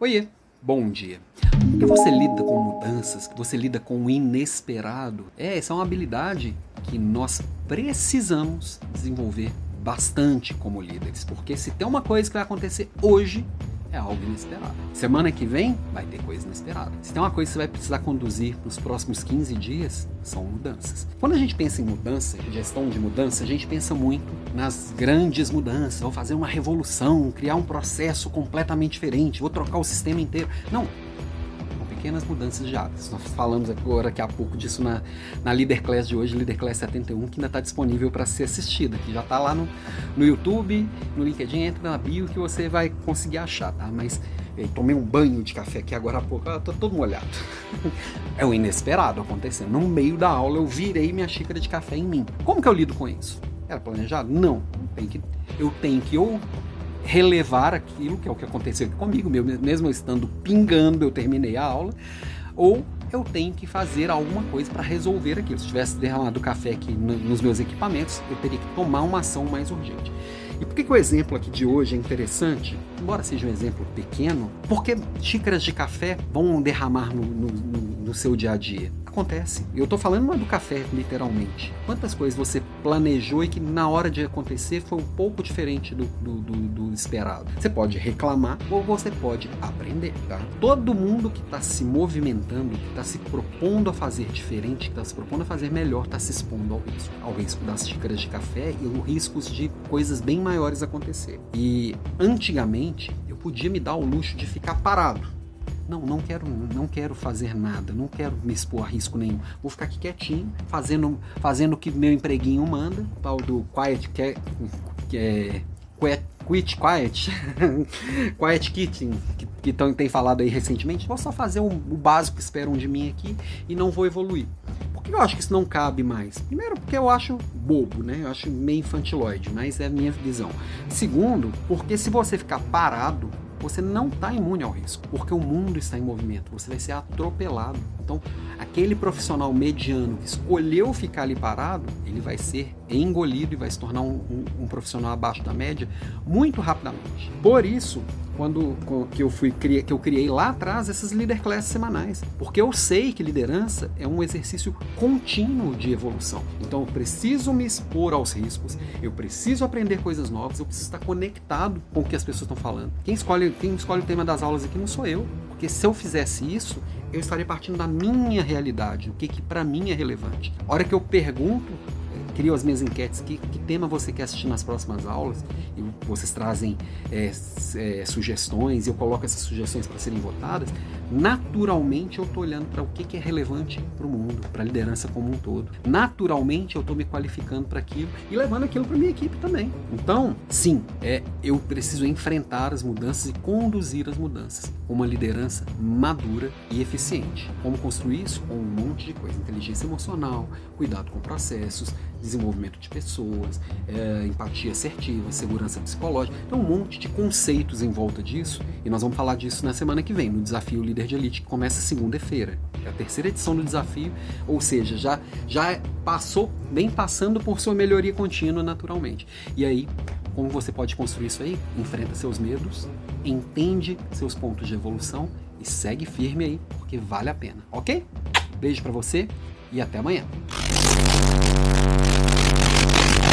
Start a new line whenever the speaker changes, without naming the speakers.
Oiê, bom dia. Porque você lida com mudanças, que você lida com o inesperado, é, essa é uma habilidade que nós precisamos desenvolver bastante como líderes, porque se tem uma coisa que vai acontecer hoje, é algo inesperado. Semana que vem vai ter coisa inesperada. Se tem uma coisa que você vai precisar conduzir nos próximos 15 dias, são mudanças. Quando a gente pensa em mudança, gestão de mudança, a gente pensa muito nas grandes mudanças. Vou fazer uma revolução, criar um processo completamente diferente, vou trocar o sistema inteiro. Não, pequenas mudanças de hábitos. Nós falamos agora daqui a pouco disso na, na Leader Class de hoje, Leader Class 71, que ainda está disponível para ser assistida, que já está lá no, no YouTube, no LinkedIn, entra na bio que você vai conseguir achar, tá? Mas tomei um banho de café aqui agora há pouco, eu tô todo molhado. é o inesperado acontecendo. No meio da aula eu virei minha xícara de café em mim. Como que eu lido com isso? Era planejado? Não. Tem que, eu tenho que ou relevar aquilo, que é o que aconteceu comigo, mesmo eu estando pingando, eu terminei a aula, ou eu tenho que fazer alguma coisa para resolver aquilo. Se tivesse derramado café aqui nos meus equipamentos, eu teria que tomar uma ação mais urgente. E por que, que o exemplo aqui de hoje é interessante? Embora seja um exemplo pequeno, porque xícaras de café vão derramar no, no, no seu dia a dia? Acontece. Eu estou falando não é do café, literalmente. Quantas coisas você planejou e que na hora de acontecer foi um pouco diferente do, do, do, do esperado? Você pode reclamar ou você pode aprender, tá? Todo mundo que está se movimentando, que está se propondo a fazer diferente, que está se propondo a fazer melhor, está se expondo ao risco. Ao risco das xícaras de café e os riscos de coisas bem maiores acontecer. E antigamente eu podia me dar o luxo de ficar parado não, não quero, não quero fazer nada, não quero me expor a risco nenhum. Vou ficar aqui quietinho, fazendo, fazendo o que meu empreguinho manda, tal do quiet, que, que é, quiet, quit quiet, quiet kitchen, que, que tão, tem falado aí recentemente. Vou só fazer o, o básico que esperam de mim aqui e não vou evoluir. Que eu acho que isso não cabe mais? Primeiro, porque eu acho bobo, né? Eu acho meio infantiloide, mas é a minha visão. Segundo, porque se você ficar parado, você não está imune ao risco, porque o mundo está em movimento, você vai ser atropelado. Então, aquele profissional mediano que escolheu ficar ali parado, ele vai ser engolido e vai se tornar um, um, um profissional abaixo da média muito rapidamente. Por isso, quando que eu fui que eu criei lá atrás essas leader classes semanais, porque eu sei que liderança é um exercício contínuo de evolução. Então eu preciso me expor aos riscos, eu preciso aprender coisas novas, eu preciso estar conectado com o que as pessoas estão falando. Quem escolhe quem escolhe o tema das aulas aqui não sou eu, porque se eu fizesse isso, eu estaria partindo da minha realidade, o que que para mim é relevante. A hora que eu pergunto crio as minhas enquetes, que, que tema você quer assistir nas próximas aulas, e vocês trazem é, é, sugestões, eu coloco essas sugestões para serem votadas, naturalmente eu estou olhando para o que, que é relevante para o mundo, para a liderança como um todo. Naturalmente eu estou me qualificando para aquilo e levando aquilo para minha equipe também. Então, sim, é, eu preciso enfrentar as mudanças e conduzir as mudanças uma liderança madura e eficiente. Como construir isso? Com um monte de coisa: inteligência emocional, cuidado com processos, desenvolvimento de pessoas, é, empatia assertiva, segurança psicológica. Então, um monte de conceitos em volta disso. E nós vamos falar disso na semana que vem, no Desafio Líder de Elite, que começa segunda-feira. É a terceira edição do desafio, ou seja, já, já passou, bem passando por sua melhoria contínua naturalmente. E aí, como você pode construir isso aí? Enfrenta seus medos, entende seus pontos de evolução e segue firme aí, porque vale a pena, ok? Beijo para você e até amanhã. Thank you.